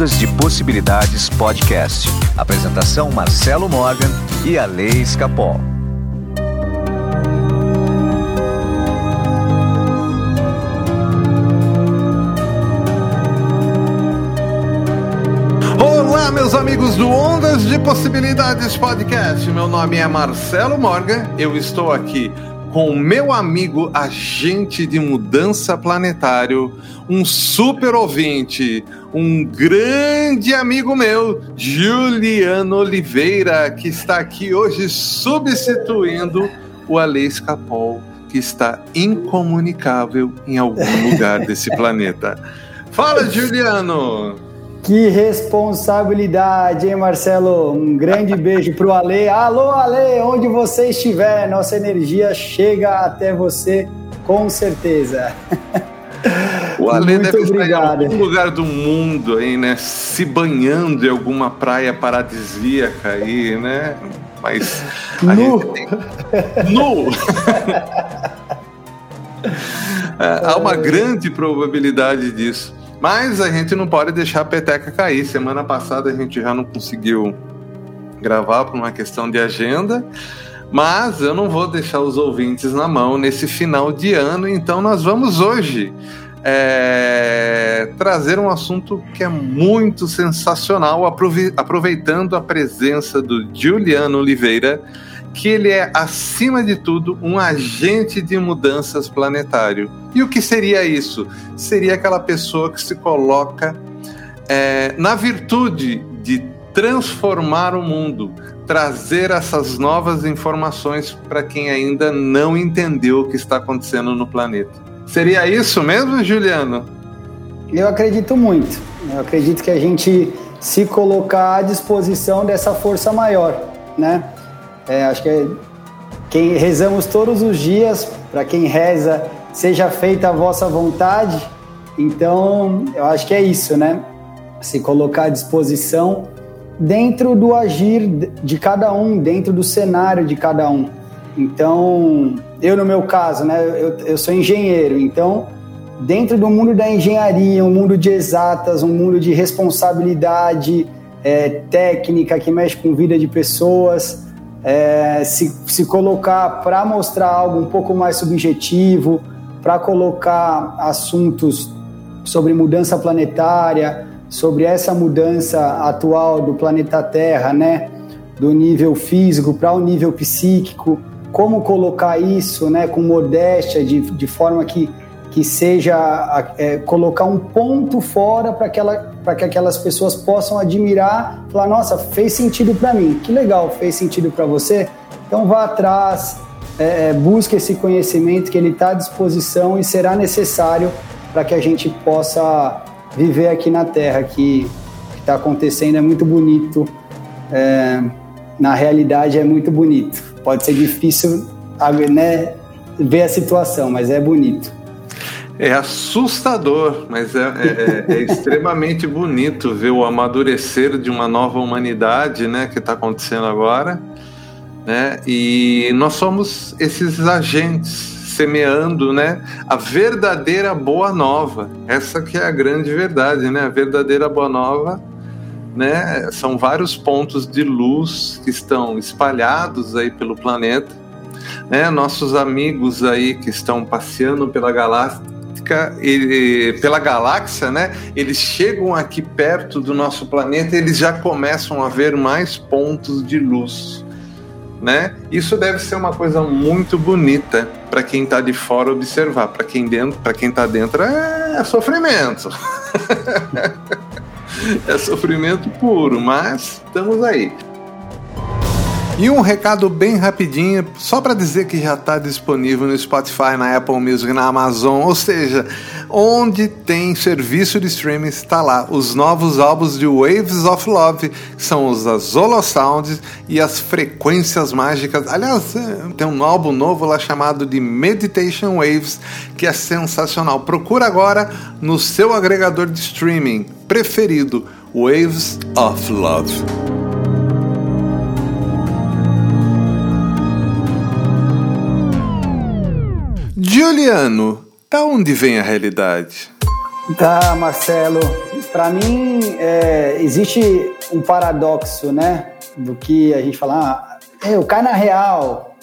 Ondas de Possibilidades Podcast. Apresentação Marcelo Morgan e a Lei Escapol. Olá, meus amigos do Ondas de Possibilidades Podcast. Meu nome é Marcelo Morgan. Eu estou aqui com meu amigo agente de mudança planetário, um super ouvinte, um grande amigo meu, Juliano Oliveira, que está aqui hoje substituindo o Alês Capol, que está incomunicável em algum lugar desse planeta. Fala, Juliano! Que responsabilidade, hein, Marcelo? Um grande beijo pro Ale. Alô, Ale, onde você estiver, nossa energia chega até você com certeza. O Ale Muito deve obrigado. estar em algum lugar do mundo aí, né? Se banhando em alguma praia paradisíaca aí, né? Mas nu. tem... Nu! É, há uma grande probabilidade disso. Mas a gente não pode deixar a peteca cair. Semana passada a gente já não conseguiu gravar por uma questão de agenda. Mas eu não vou deixar os ouvintes na mão nesse final de ano, então nós vamos hoje é, trazer um assunto que é muito sensacional, aproveitando a presença do Juliano Oliveira, que ele é, acima de tudo, um agente de mudanças planetário. E o que seria isso? Seria aquela pessoa que se coloca é, na virtude de transformar o mundo, trazer essas novas informações para quem ainda não entendeu o que está acontecendo no planeta. Seria isso mesmo, Juliano? Eu acredito muito. Eu acredito que a gente se colocar à disposição dessa força maior, né? É, acho que é, quem rezamos todos os dias, para quem reza, seja feita a vossa vontade. Então, eu acho que é isso, né? Se colocar à disposição dentro do agir de cada um, dentro do cenário de cada um. Então, eu no meu caso, né, eu, eu sou engenheiro, então dentro do mundo da engenharia, um mundo de exatas, um mundo de responsabilidade é, técnica que mexe com vida de pessoas, é, se, se colocar para mostrar algo um pouco mais subjetivo, para colocar assuntos sobre mudança planetária, sobre essa mudança atual do planeta Terra, né, do nível físico para o nível psíquico, como colocar isso, né, com modéstia, de, de forma que que seja é, colocar um ponto fora para que aquelas pessoas possam admirar, falar, nossa, fez sentido para mim, que legal, fez sentido para você, então vá atrás, é, é busque esse conhecimento que ele está à disposição e será necessário para que a gente possa viver aqui na Terra, que está acontecendo é muito bonito, é, na realidade é muito bonito, pode ser difícil né, ver a situação, mas é bonito. É assustador, mas é, é, é, é extremamente bonito ver o amadurecer de uma nova humanidade, né, que está acontecendo agora, né? E nós somos esses agentes semeando, né, a verdadeira boa nova. Essa que é a grande verdade, né? A verdadeira boa nova, né? São vários pontos de luz que estão espalhados aí pelo planeta. Né, nossos amigos aí que estão passeando pela galáxia ele, pela galáxia, né? Eles chegam aqui perto do nosso planeta, eles já começam a ver mais pontos de luz, né? Isso deve ser uma coisa muito bonita para quem está de fora observar. Para quem dentro, para quem está dentro é sofrimento. é sofrimento puro, mas estamos aí. E um recado bem rapidinho, só para dizer que já está disponível no Spotify, na Apple Music, na Amazon, ou seja, onde tem serviço de streaming está lá os novos álbuns de Waves of Love, que são os Azolo Sounds e as Frequências Mágicas. Aliás, é, tem um álbum novo lá chamado de Meditation Waves, que é sensacional. Procura agora no seu agregador de streaming preferido, Waves of Love. Juliano, da onde vem a realidade? Tá, Marcelo. para mim, é, existe um paradoxo, né? Do que a gente fala, ah, eu cai na real.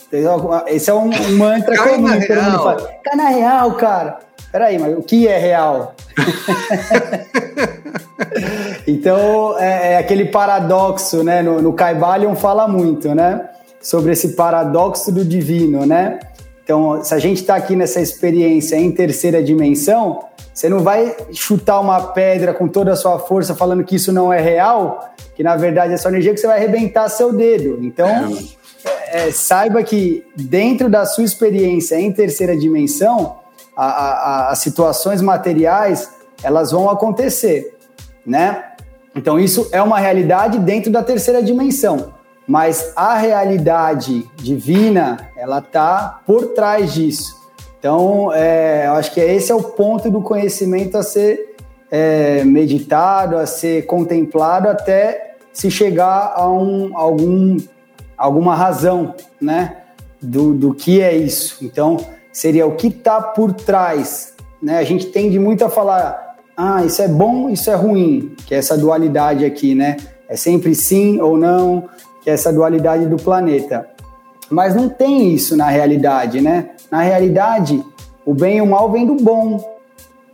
Esse é um, um mantra cai comum. Na real. Fala, cai na real, cara. Peraí, mas o que é real? então, é, é, aquele paradoxo, né? No, no Caibalion fala muito, né? Sobre esse paradoxo do divino, né? Então, se a gente está aqui nessa experiência em terceira dimensão, você não vai chutar uma pedra com toda a sua força falando que isso não é real, que na verdade é só energia que você vai arrebentar seu dedo. Então, é, saiba que dentro da sua experiência em terceira dimensão, a, a, as situações materiais elas vão acontecer, né? Então isso é uma realidade dentro da terceira dimensão, mas a realidade divina ela está por trás disso. Então, é, eu acho que esse é o ponto do conhecimento a ser é, meditado, a ser contemplado até se chegar a um, algum, alguma razão, né, do, do que é isso. Então, seria o que está por trás, né? A gente tende muito a falar, ah, isso é bom, isso é ruim, que é essa dualidade aqui, né? É sempre sim ou não, que é essa dualidade do planeta. Mas não tem isso na realidade, né? Na realidade, o bem e o mal vem do bom.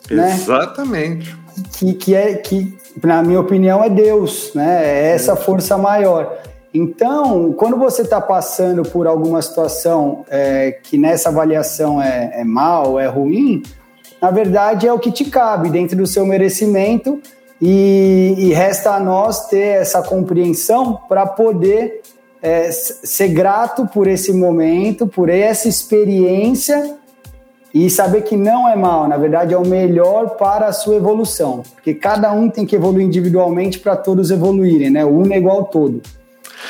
Né? Exatamente. Né? Que, que é que, na minha opinião, é Deus, né? É essa força maior. Então, quando você está passando por alguma situação é, que nessa avaliação é, é mal, é ruim, na verdade é o que te cabe dentro do seu merecimento e, e resta a nós ter essa compreensão para poder é, ser grato por esse momento, por essa experiência e saber que não é mal, na verdade é o melhor para a sua evolução, porque cada um tem que evoluir individualmente para todos evoluírem, né? O uno é igual ao todo.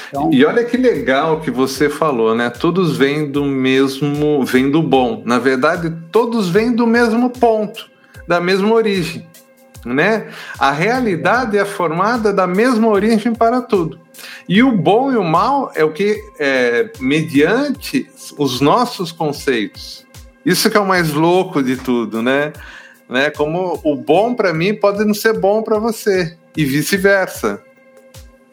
Então... E olha que legal que você falou, né? Todos vêm do mesmo, vêm do bom. Na verdade, todos vêm do mesmo ponto, da mesma origem, né? A realidade é formada da mesma origem para tudo. E o bom e o mal é o que, é, mediante os nossos conceitos. Isso que é o mais louco de tudo, né? né? Como o bom para mim pode não ser bom para você e vice-versa.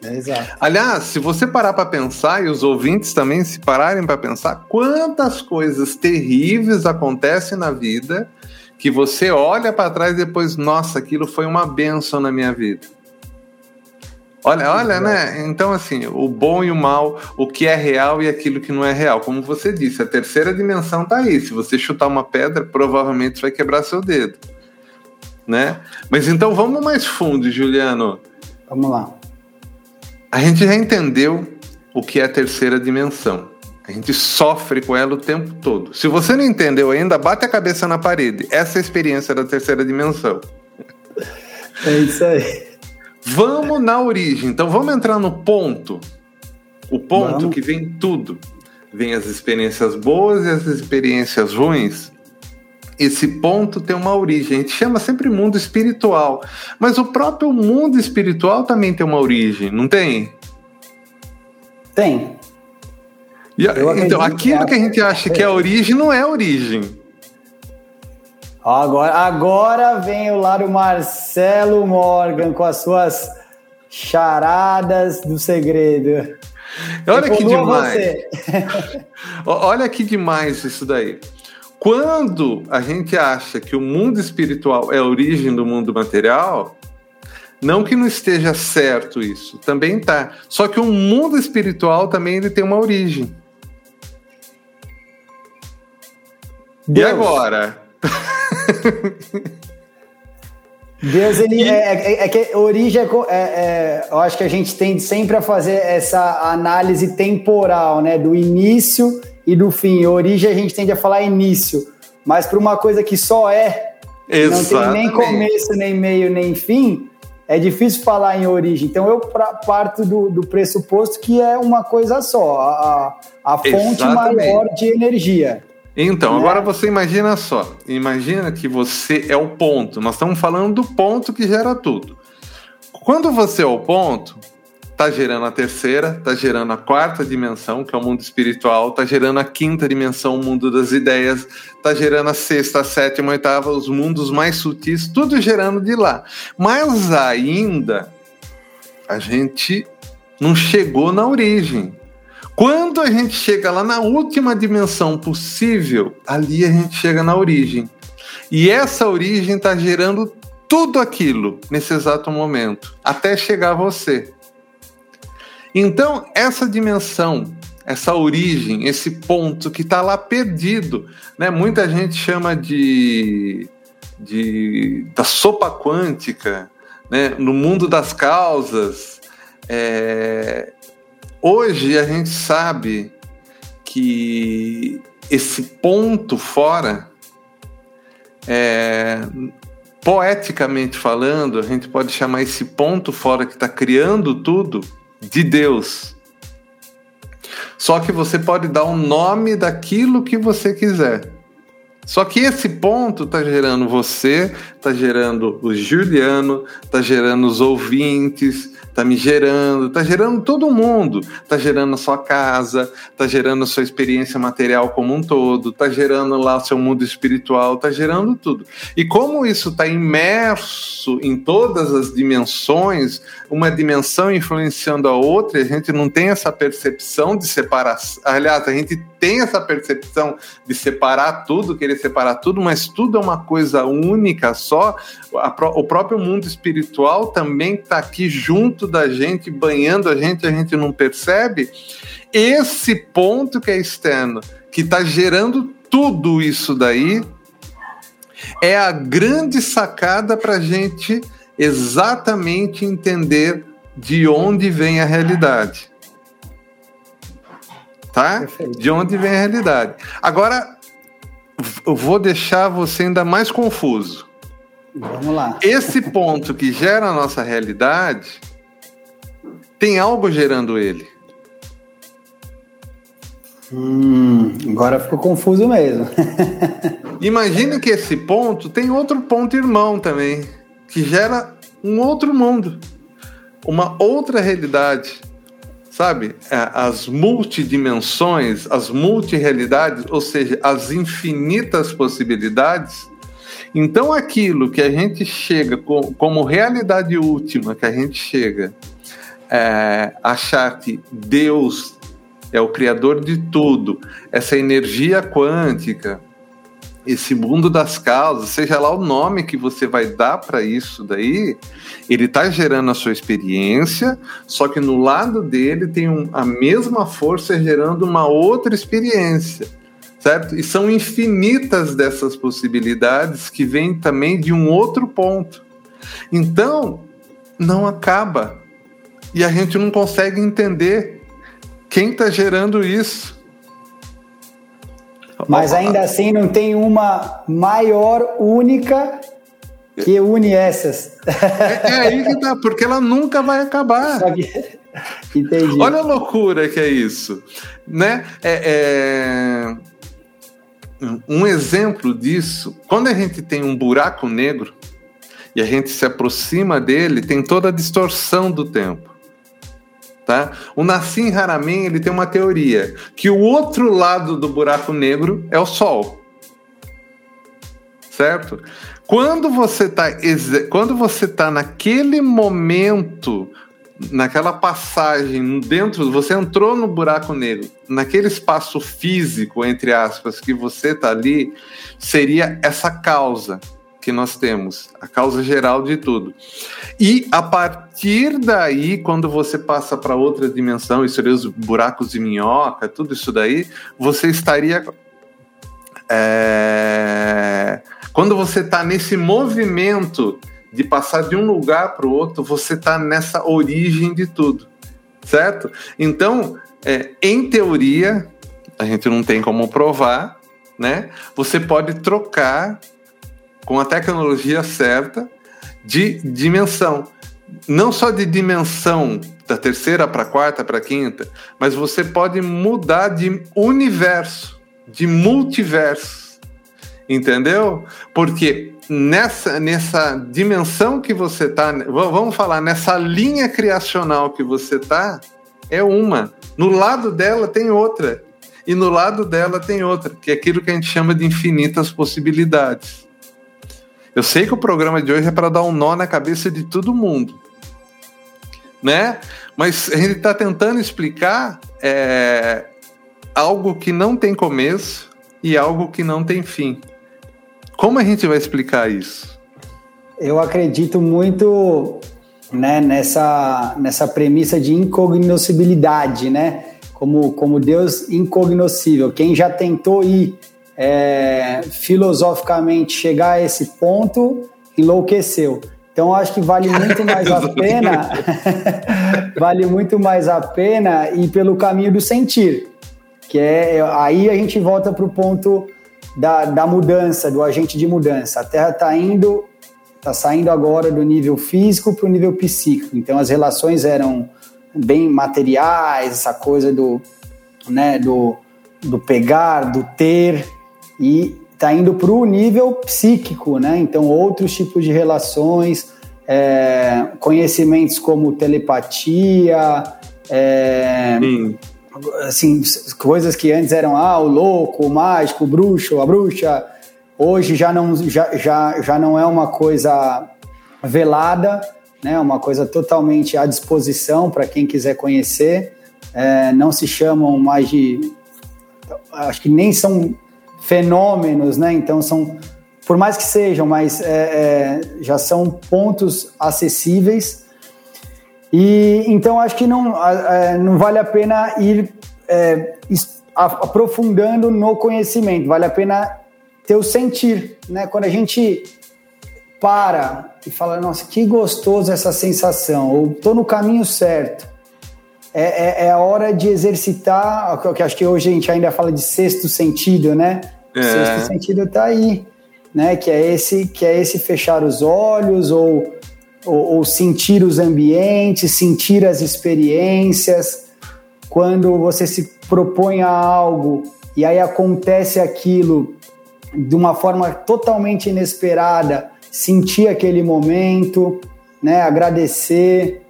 É, exato. Aliás, se você parar para pensar e os ouvintes também se pararem para pensar, quantas coisas terríveis acontecem na vida que você olha para trás e depois, nossa, aquilo foi uma benção na minha vida. Olha, olha, né? Então, assim, o bom e o mal, o que é real e aquilo que não é real. Como você disse, a terceira dimensão tá aí. Se você chutar uma pedra, provavelmente vai quebrar seu dedo. Né? Mas então vamos mais fundo, Juliano. Vamos lá. A gente já entendeu o que é a terceira dimensão. A gente sofre com ela o tempo todo. Se você não entendeu ainda, bate a cabeça na parede. Essa é a experiência da terceira dimensão. É isso aí. Vamos na origem. Então vamos entrar no ponto. O ponto vamos. que vem tudo. Vem as experiências boas e as experiências ruins. Esse ponto tem uma origem. A gente chama sempre mundo espiritual. Mas o próprio mundo espiritual também tem uma origem, não tem? Tem. Então, aquilo que a gente acha que é a origem não é a origem. Agora, agora vem o lado Marcelo Morgan com as suas charadas do segredo. Olha que demais. Olha que demais isso daí. Quando a gente acha que o mundo espiritual é a origem do mundo material, não que não esteja certo isso, também tá. Só que o mundo espiritual também ele tem uma origem. Deus. E agora? Deus, ele e... é, é, é, que origem é, é, eu acho que a gente tende sempre a fazer essa análise temporal, né, do início e do fim. Origem a gente tende a falar início, mas para uma coisa que só é, Exatamente. não tem nem começo, nem meio, nem fim, é difícil falar em origem. Então eu parto do, do pressuposto que é uma coisa só, a, a fonte Exatamente. maior de energia. Então, agora você imagina só. Imagina que você é o ponto. Nós estamos falando do ponto que gera tudo. Quando você é o ponto, está gerando a terceira, está gerando a quarta dimensão, que é o mundo espiritual, está gerando a quinta dimensão, o mundo das ideias, está gerando a sexta, a sétima, a oitava, os mundos mais sutis, tudo gerando de lá. Mas ainda a gente não chegou na origem. Quando a gente chega lá na última dimensão possível, ali a gente chega na origem. E essa origem está gerando tudo aquilo nesse exato momento, até chegar a você. Então, essa dimensão, essa origem, esse ponto que está lá perdido, né? muita gente chama de, de da sopa quântica, né? no mundo das causas. É... Hoje a gente sabe que esse ponto fora, é... poeticamente falando, a gente pode chamar esse ponto fora que está criando tudo de Deus. Só que você pode dar o nome daquilo que você quiser. Só que esse ponto está gerando você, está gerando o Juliano, está gerando os ouvintes, tá me gerando, tá gerando todo mundo, tá gerando a sua casa, tá gerando a sua experiência material como um todo, tá gerando lá o seu mundo espiritual, tá gerando tudo. E como isso está imerso em todas as dimensões, uma dimensão influenciando a outra, a gente não tem essa percepção de separação. Aliás, a gente tem essa percepção de separar tudo, querer separar tudo, mas tudo é uma coisa única só. o próprio mundo espiritual também está aqui junto da gente, banhando a gente, a gente não percebe. Esse ponto que é externo, que está gerando tudo isso daí, é a grande sacada para a gente exatamente entender de onde vem a realidade tá? Perfeito. De onde vem a realidade. Agora, eu vou deixar você ainda mais confuso. Vamos lá. Esse ponto que gera a nossa realidade tem algo gerando ele. Hum, agora ficou confuso mesmo. Imagine que esse ponto tem outro ponto irmão também, que gera um outro mundo, uma outra realidade sabe? É, as multidimensões, as multirealidades, ou seja, as infinitas possibilidades. Então, aquilo que a gente chega como realidade última, que a gente chega é, achar que Deus é o criador de tudo, essa energia quântica, esse mundo das causas, seja lá o nome que você vai dar para isso daí, ele está gerando a sua experiência, só que no lado dele tem um, a mesma força gerando uma outra experiência, certo? E são infinitas dessas possibilidades que vêm também de um outro ponto. Então, não acaba. E a gente não consegue entender quem está gerando isso. Mas ainda assim não tem uma maior, única que une essas. É, é aí que tá, porque ela nunca vai acabar. Entendi. Olha a loucura que é isso, né? É, é... Um exemplo disso, quando a gente tem um buraco negro e a gente se aproxima dele, tem toda a distorção do tempo. Tá? O Nassim Haramein ele tem uma teoria que o outro lado do buraco negro é o Sol, certo? Quando você está quando você tá naquele momento, naquela passagem dentro, você entrou no buraco negro, naquele espaço físico entre aspas que você está ali, seria essa causa que nós temos, a causa geral de tudo. E a partir daí, quando você passa para outra dimensão, isso seria os buracos de minhoca, tudo isso daí, você estaria. É, quando você está nesse movimento de passar de um lugar para o outro, você está nessa origem de tudo, certo? Então, é, em teoria, a gente não tem como provar, né? Você pode trocar com a tecnologia certa de dimensão. Não só de dimensão da terceira para quarta para quinta, mas você pode mudar de universo, de multiverso. Entendeu? Porque nessa, nessa dimensão que você está, vamos falar, nessa linha criacional que você está, é uma. No lado dela tem outra. E no lado dela tem outra, que é aquilo que a gente chama de infinitas possibilidades. Eu sei que o programa de hoje é para dar um nó na cabeça de todo mundo, né? Mas a gente está tentando explicar é, algo que não tem começo e algo que não tem fim. Como a gente vai explicar isso? Eu acredito muito né, nessa, nessa premissa de incognoscibilidade, né? Como, como Deus incognoscível. Quem já tentou ir é, filosoficamente chegar a esse ponto, enlouqueceu. Então acho que vale muito mais a pena, vale muito mais a pena ir pelo caminho do sentir, que é aí a gente volta para o ponto da, da mudança, do agente de mudança. A Terra está indo, está saindo agora do nível físico para o nível psíquico. Então as relações eram bem materiais, essa coisa do, né, do, do pegar, do ter, e está indo para o nível psíquico, né? Então outros tipos de relações, é, conhecimentos como telepatia, é, assim, coisas que antes eram ah, o louco, o mágico, o bruxo, a bruxa, hoje já não, já, já, já não é uma coisa velada, né? Uma coisa totalmente à disposição para quem quiser conhecer. É, não se chamam mais de, acho que nem são fenômenos, né? Então são, por mais que sejam, mas é, é, já são pontos acessíveis e então acho que não, não vale a pena ir é, aprofundando no conhecimento, vale a pena ter o sentir, né? Quando a gente para e fala, nossa, que gostoso essa sensação, ou tô no caminho certo. É, é, é a hora de exercitar, que acho que hoje a gente ainda fala de sexto sentido, né? É. sexto sentido tá aí, né? Que é esse, que é esse fechar os olhos ou ou, ou sentir os ambientes, sentir as experiências. Quando você se propõe a algo e aí acontece aquilo de uma forma totalmente inesperada, sentir aquele momento, né, agradecer.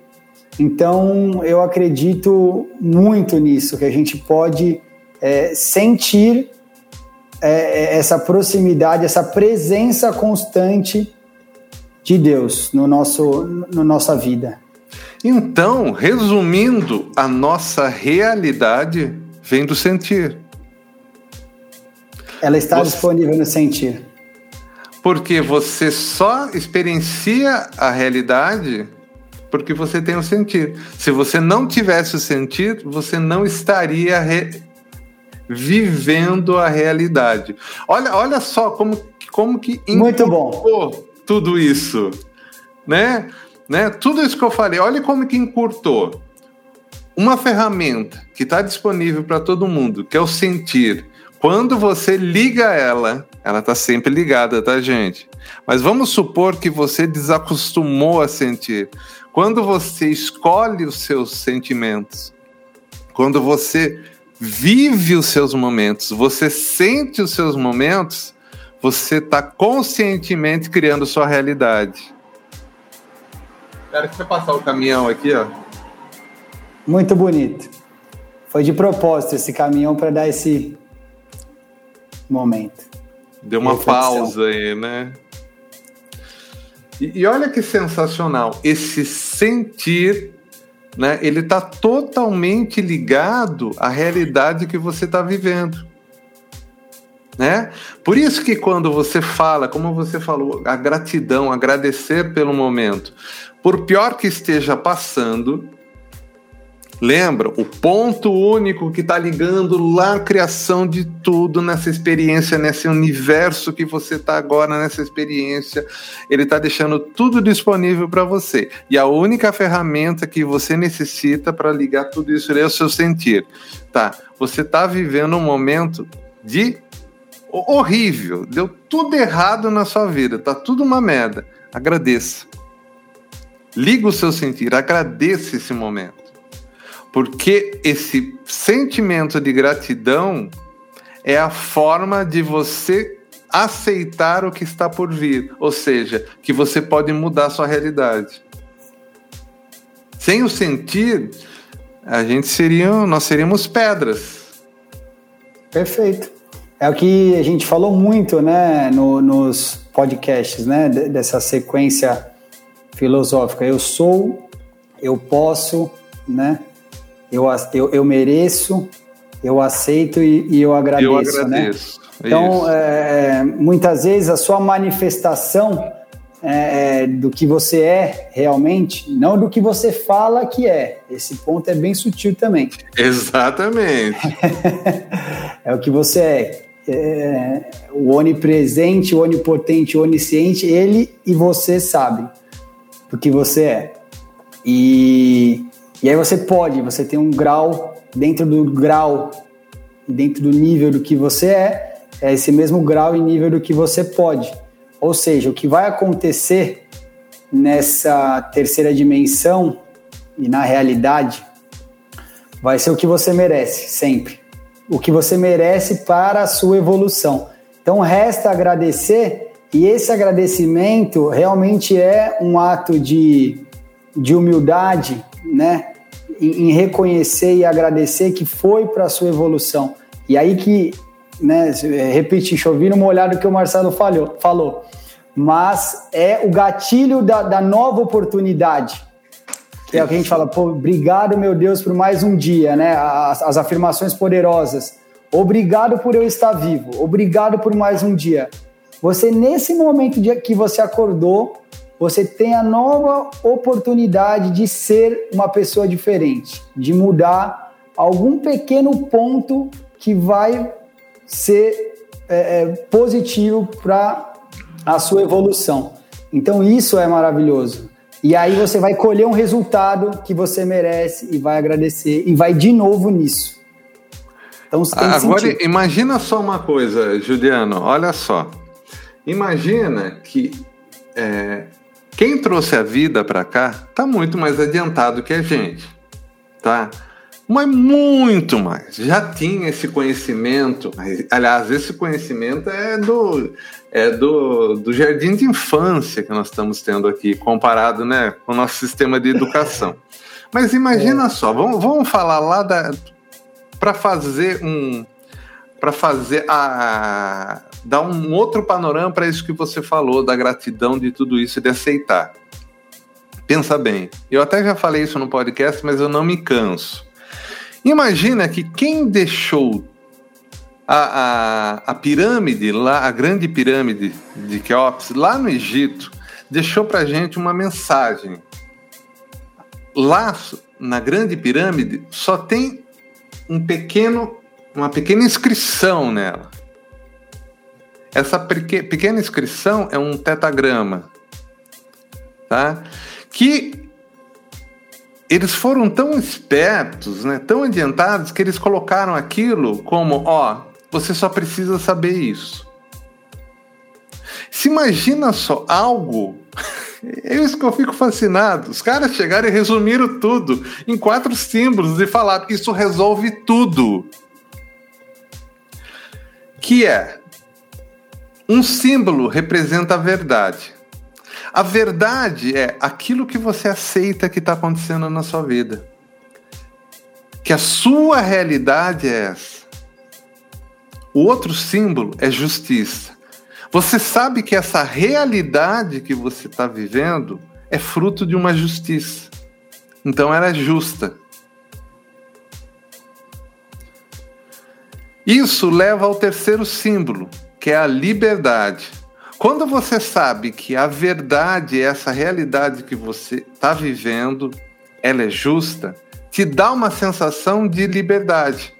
Então, eu acredito muito nisso, que a gente pode é, sentir é, essa proximidade, essa presença constante de Deus no nosso no nossa vida. Então, resumindo, a nossa realidade vem do sentir. Ela está você... disponível no sentir. Porque você só experiencia a realidade porque você tem o sentir. Se você não tivesse o sentir, você não estaria re... vivendo a realidade. Olha, olha só como, como que Muito bom tudo isso, né? né? Tudo isso que eu falei, olha como que encurtou. Uma ferramenta que está disponível para todo mundo, que é o sentir. Quando você liga ela, ela está sempre ligada, tá, gente? Mas vamos supor que você desacostumou a sentir. Quando você escolhe os seus sentimentos, quando você vive os seus momentos, você sente os seus momentos, você está conscientemente criando sua realidade. Espera que você passar o caminhão aqui, ó. Muito bonito. Foi de propósito esse caminhão para dar esse momento. Deu uma pausa aí, né? E, e, olha que sensacional, esse sentir, né? Ele está totalmente ligado à realidade que você está vivendo né? Por isso que quando você fala, como você falou, a gratidão, agradecer pelo momento, por pior que esteja passando, lembra o ponto único que está ligando lá a criação de tudo nessa experiência, nesse universo que você está agora nessa experiência, ele está deixando tudo disponível para você. E a única ferramenta que você necessita para ligar tudo isso é o seu sentir, tá? Você está vivendo um momento de horrível, deu tudo errado na sua vida, tá tudo uma merda. Agradeça. Liga o seu sentir, agradeça esse momento. Porque esse sentimento de gratidão é a forma de você aceitar o que está por vir, ou seja, que você pode mudar sua realidade. Sem o sentir, a gente seria, nós seríamos pedras. Perfeito. É o que a gente falou muito, né, no, nos podcasts, né, dessa sequência filosófica. Eu sou, eu posso, né, eu, eu, eu mereço, eu aceito e, e eu agradeço, eu agradeço. né? Então, é, muitas vezes a sua manifestação é, é, do que você é realmente, não do que você fala que é. Esse ponto é bem sutil também. Exatamente. é o que você é. é. O onipresente, o onipotente, o onisciente, ele e você sabem do que você é. E, e aí você pode, você tem um grau, dentro do grau, dentro do nível do que você é, é esse mesmo grau e nível do que você pode. Ou seja, o que vai acontecer nessa terceira dimensão e na realidade vai ser o que você merece, sempre. O que você merece para a sua evolução. Então resta agradecer e esse agradecimento realmente é um ato de, de humildade, né? Em, em reconhecer e agradecer que foi para a sua evolução. E aí que né, repetir, chover uma olhada que o Marcelo falou, falou. Mas é o gatilho da, da nova oportunidade. Que é o que a gente fala, pô, obrigado, meu Deus, por mais um dia, né? As, as afirmações poderosas. Obrigado por eu estar vivo. Obrigado por mais um dia. Você, nesse momento que você acordou, você tem a nova oportunidade de ser uma pessoa diferente, de mudar algum pequeno ponto que vai ser é, é, positivo para a sua evolução. Então isso é maravilhoso. E aí você vai colher um resultado que você merece e vai agradecer e vai de novo nisso. Então Agora sentido. imagina só uma coisa, Juliano, olha só. Imagina que é, quem trouxe a vida para cá está muito mais adiantado que a gente, tá? mas muito mais. Já tinha esse conhecimento, aliás, esse conhecimento é do é do, do jardim de infância que nós estamos tendo aqui, comparado né, com o nosso sistema de educação. Mas imagina é. só, vamos, vamos falar lá da para fazer um para fazer a dar um outro panorama para isso que você falou da gratidão de tudo isso e de aceitar. Pensa bem, eu até já falei isso no podcast, mas eu não me canso. Imagina que quem deixou a, a, a pirâmide, lá, a grande pirâmide de Keops, lá no Egito, deixou para gente uma mensagem. Lá na grande pirâmide só tem um pequeno, uma pequena inscrição nela. Essa pequena inscrição é um tetagrama, tá? Que eles foram tão espertos, né, tão adiantados, que eles colocaram aquilo como: ó, você só precisa saber isso. Se imagina só algo. É isso que eu fico fascinado. Os caras chegaram e resumiram tudo em quatro símbolos e falaram que isso resolve tudo. Que é um símbolo representa a verdade. A verdade é aquilo que você aceita que está acontecendo na sua vida. Que a sua realidade é essa. O outro símbolo é justiça. Você sabe que essa realidade que você está vivendo é fruto de uma justiça. Então ela é justa. Isso leva ao terceiro símbolo, que é a liberdade. Quando você sabe que a verdade, essa realidade que você está vivendo, ela é justa, te dá uma sensação de liberdade.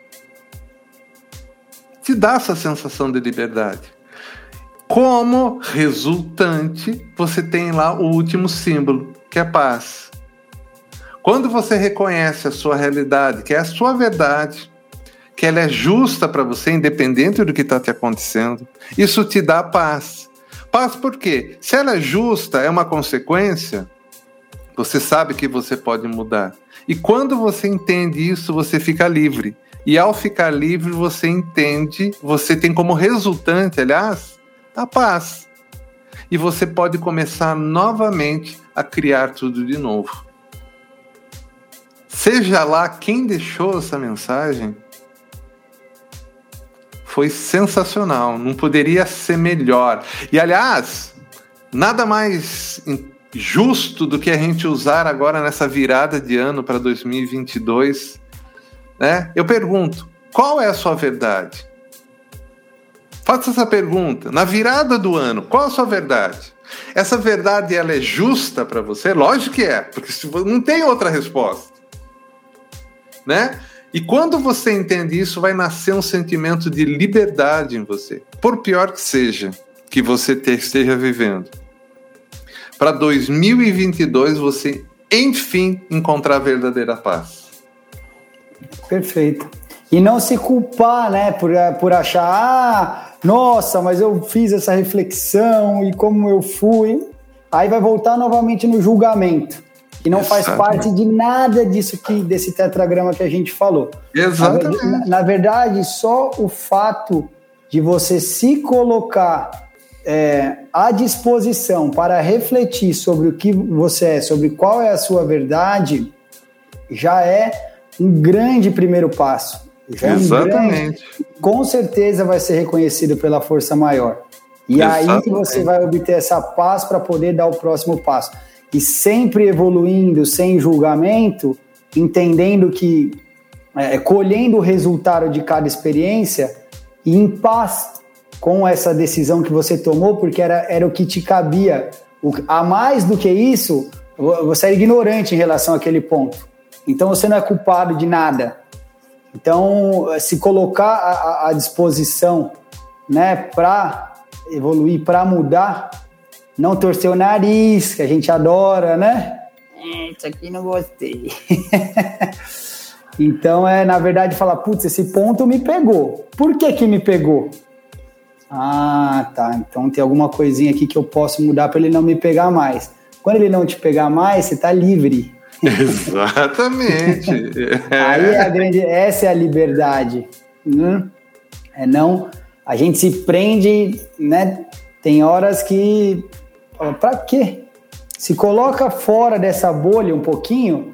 Te dá essa sensação de liberdade. Como resultante, você tem lá o último símbolo, que é paz. Quando você reconhece a sua realidade, que é a sua verdade, que ela é justa para você, independente do que está te acontecendo, isso te dá paz. Paz por quê? Se ela é justa, é uma consequência, você sabe que você pode mudar. E quando você entende isso, você fica livre. E ao ficar livre, você entende, você tem como resultante, aliás, a paz. E você pode começar novamente a criar tudo de novo. Seja lá quem deixou essa mensagem, foi sensacional, não poderia ser melhor. E aliás, nada mais justo do que a gente usar agora nessa virada de ano para 2022, né? Eu pergunto, qual é a sua verdade? Faça essa pergunta. Na virada do ano, qual a sua verdade? Essa verdade ela é justa para você? Lógico que é, porque não tem outra resposta. Né? E quando você entende isso, vai nascer um sentimento de liberdade em você, por pior que seja que você esteja vivendo para 2022 você, enfim, encontrar a verdadeira paz. Perfeito. E não se culpar, né, por, por achar, ah, nossa, mas eu fiz essa reflexão e como eu fui. Aí vai voltar novamente no julgamento. E não Exatamente. faz parte de nada disso que desse tetragrama que a gente falou. Exatamente. Na, na verdade, só o fato de você se colocar é, à disposição para refletir sobre o que você é, sobre qual é a sua verdade, já é um grande primeiro passo. Já Exatamente. É um grande, com certeza vai ser reconhecido pela força maior. E Exatamente. aí você vai obter essa paz para poder dar o próximo passo. E sempre evoluindo, sem julgamento, entendendo que, é, colhendo o resultado de cada experiência e em paz com essa decisão que você tomou, porque era, era o que te cabia. O, a mais do que isso, você é ignorante em relação àquele ponto. Então você não é culpado de nada. Então, se colocar à, disposição né, para evoluir, para mudar, não torcer o nariz, que a gente adora, né? É, isso aqui não gostei. então, é na verdade falar, putz, esse ponto me pegou. Por que que me pegou? Ah, tá. Então tem alguma coisinha aqui que eu posso mudar para ele não me pegar mais. Quando ele não te pegar mais, você tá livre. Exatamente. Aí é a grande, essa é a liberdade. Hum? É não, a gente se prende, né? Tem horas que, para quê? Se coloca fora dessa bolha um pouquinho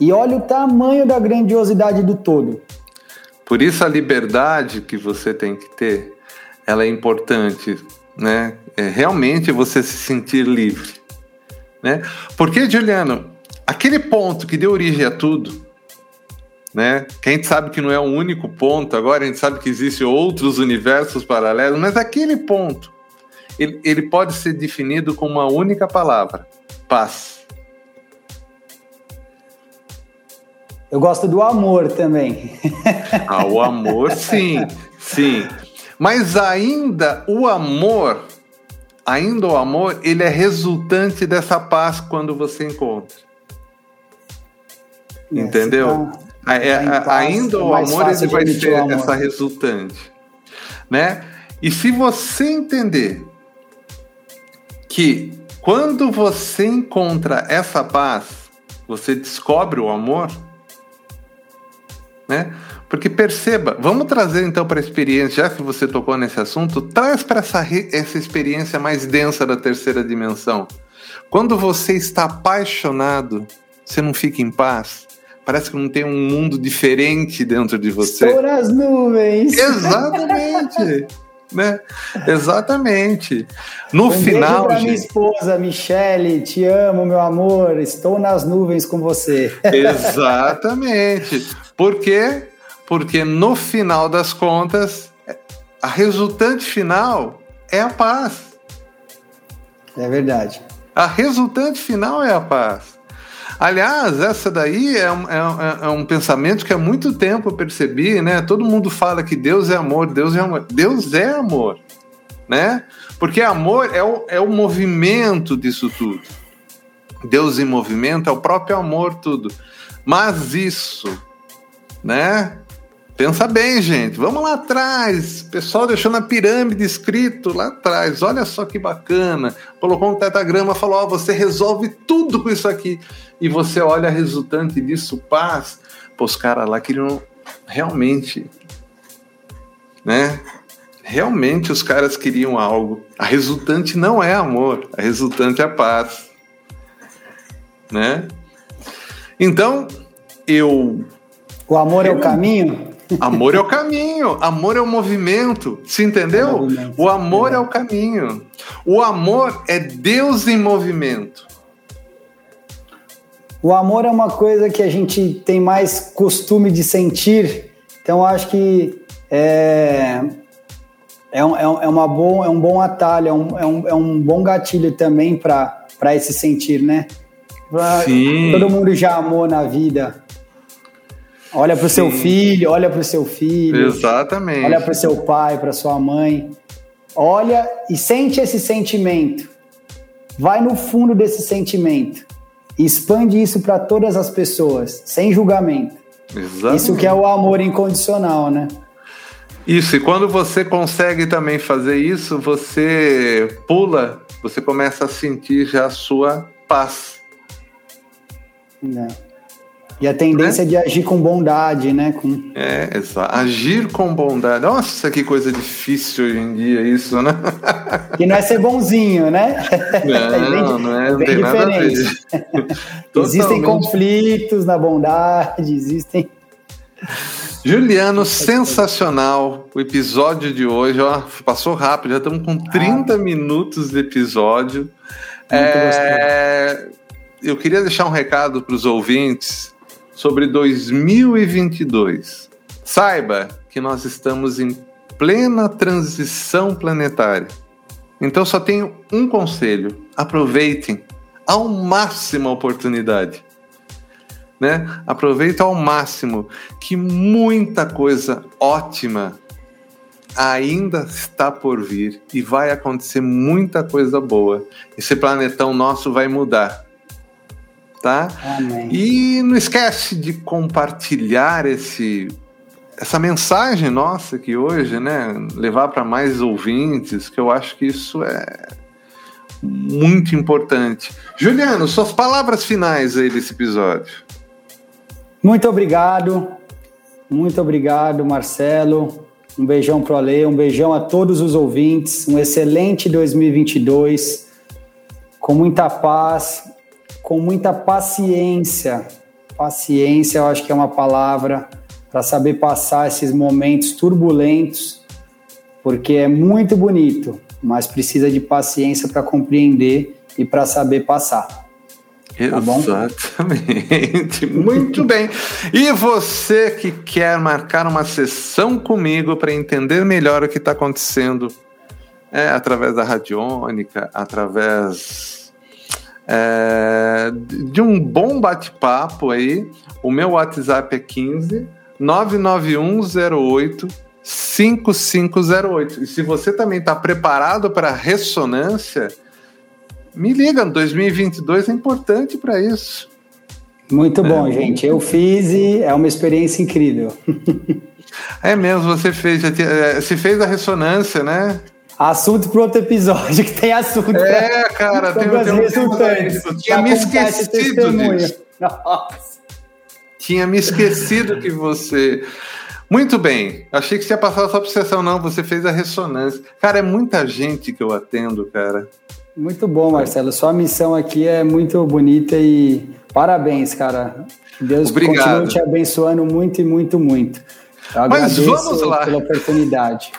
e olha o tamanho da grandiosidade do todo. Por isso a liberdade que você tem que ter ela é importante, né? É realmente você se sentir livre, né? Porque, Juliano, aquele ponto que deu origem a tudo, né? Que a gente sabe que não é o único ponto, agora a gente sabe que existem outros universos paralelos, mas aquele ponto, ele, ele pode ser definido com uma única palavra: paz. Eu gosto do amor também. Ah, o amor, sim, sim. Mas ainda o amor, ainda o amor, ele é resultante dessa paz quando você encontra. É, Entendeu? Tá, é, paz, ainda é o amor ele vai ser essa resultante, né? E se você entender que quando você encontra essa paz, você descobre o amor, né? Porque perceba, vamos trazer então para a experiência, já que você tocou nesse assunto, traz para essa, essa experiência mais densa da terceira dimensão. Quando você está apaixonado, você não fica em paz? Parece que não tem um mundo diferente dentro de você. Estou nas nuvens. Exatamente. né? Exatamente. No um final. Beijo minha esposa, Michele, te amo, meu amor. Estou nas nuvens com você. Exatamente. Porque porque no final das contas, a resultante final é a paz. É verdade. A resultante final é a paz. Aliás, essa daí é um, é, é um, pensamento que há muito tempo eu percebi, né? Todo mundo fala que Deus é amor, Deus é amor. Deus é amor, né? Porque amor é o, é o movimento disso tudo. Deus em movimento é o próprio amor, tudo. Mas isso, né? Pensa bem, gente. Vamos lá atrás. O pessoal deixou na pirâmide escrito lá atrás. Olha só que bacana. Colocou um tetagrama, falou: Ó, oh, você resolve tudo com isso aqui. E você olha a resultante disso, paz. Pô, os caras lá queriam realmente, né? realmente os caras queriam algo. A resultante não é amor, a resultante é paz. Né? Então, eu. O amor é o caminho? Amor é o caminho, amor é o movimento. Se entendeu? É o, movimento. o amor é. é o caminho. O amor é Deus em movimento. O amor é uma coisa que a gente tem mais costume de sentir, então acho que é, é, um, é, uma bom, é um bom atalho, é um, é um, é um bom gatilho também para esse sentir, né? Sim. Todo mundo já amou na vida. Olha para o seu filho, olha para o seu filho. Exatamente. Olha para o seu pai, para sua mãe. Olha e sente esse sentimento. Vai no fundo desse sentimento. E expande isso para todas as pessoas, sem julgamento. Exatamente. Isso que é o amor incondicional, né? Isso, e quando você consegue também fazer isso, você pula, você começa a sentir já a sua paz. É. E a tendência né? de agir com bondade, né? Com... É, exato. Agir com bondade. Nossa, que coisa difícil hoje em dia isso, né? Que não é ser bonzinho, né? Não, é bem, não é, bem diferente. existem conflitos na bondade, existem. Juliano, sensacional o episódio de hoje. Ó, passou rápido, já estamos com 30 ah. minutos de episódio. É, eu queria deixar um recado para os ouvintes sobre 2022. Saiba que nós estamos em plena transição planetária. Então só tenho um conselho: aproveitem ao máximo a oportunidade. Né? Aproveita ao máximo que muita coisa ótima ainda está por vir e vai acontecer muita coisa boa. Esse planetão nosso vai mudar tá? Amém. E não esquece de compartilhar esse essa mensagem nossa aqui hoje, né? Levar para mais ouvintes, que eu acho que isso é muito importante. Juliano, suas palavras finais aí desse episódio. Muito obrigado. Muito obrigado, Marcelo. Um beijão para o Ale, um beijão a todos os ouvintes. Um excelente 2022, com muita paz, com muita paciência. Paciência, eu acho que é uma palavra para saber passar esses momentos turbulentos, porque é muito bonito, mas precisa de paciência para compreender e para saber passar. Tá? Exatamente. Muito bem. E você que quer marcar uma sessão comigo para entender melhor o que está acontecendo é, através da radiônica, através é, de um bom bate-papo aí. O meu WhatsApp é 15 99108 5508. E se você também está preparado para ressonância, me liga, 2022 é importante para isso. Muito bom, é. gente. Eu fiz e é uma experiência incrível. é mesmo, você fez, já é, se fez a ressonância, né? Assunto para outro episódio, que tem assunto. É, cara, tem, tem um resultantes. Eu tinha me esquecido disso. Nossa. Tinha me esquecido que você. Muito bem. Achei que você ia passar só por sessão, não. Você fez a ressonância. Cara, é muita gente que eu atendo, cara. Muito bom, Marcelo. Sua missão aqui é muito bonita e parabéns, cara. Deus Obrigado. continue te abençoando muito e muito, muito. Eu Mas vamos lá. pela oportunidade.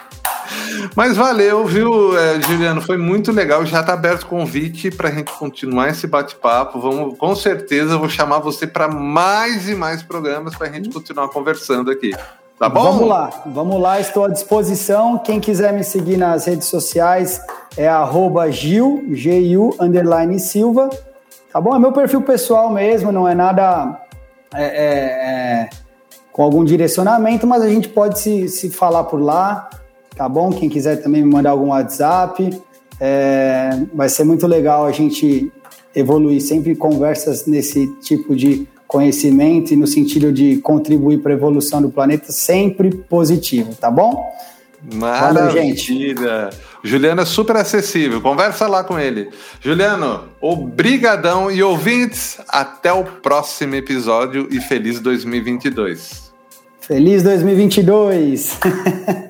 Mas valeu, viu, é, Juliano? Foi muito legal. Já está aberto o convite para a gente continuar esse bate-papo. Vamos, com certeza, vou chamar você para mais e mais programas para a gente continuar conversando aqui. Tá bom? Vamos lá, vamos lá, estou à disposição. Quem quiser me seguir nas redes sociais é Gil, G-U, underline Silva. Tá bom? É meu perfil pessoal mesmo, não é nada é, é, é, com algum direcionamento, mas a gente pode se, se falar por lá tá bom? Quem quiser também me mandar algum WhatsApp, é, vai ser muito legal a gente evoluir sempre conversas nesse tipo de conhecimento e no sentido de contribuir para a evolução do planeta, sempre positivo, tá bom? Maravilha! Valeu, gente. Juliano é super acessível, conversa lá com ele. Juliano, obrigadão e ouvintes, até o próximo episódio e feliz 2022. Feliz 2022!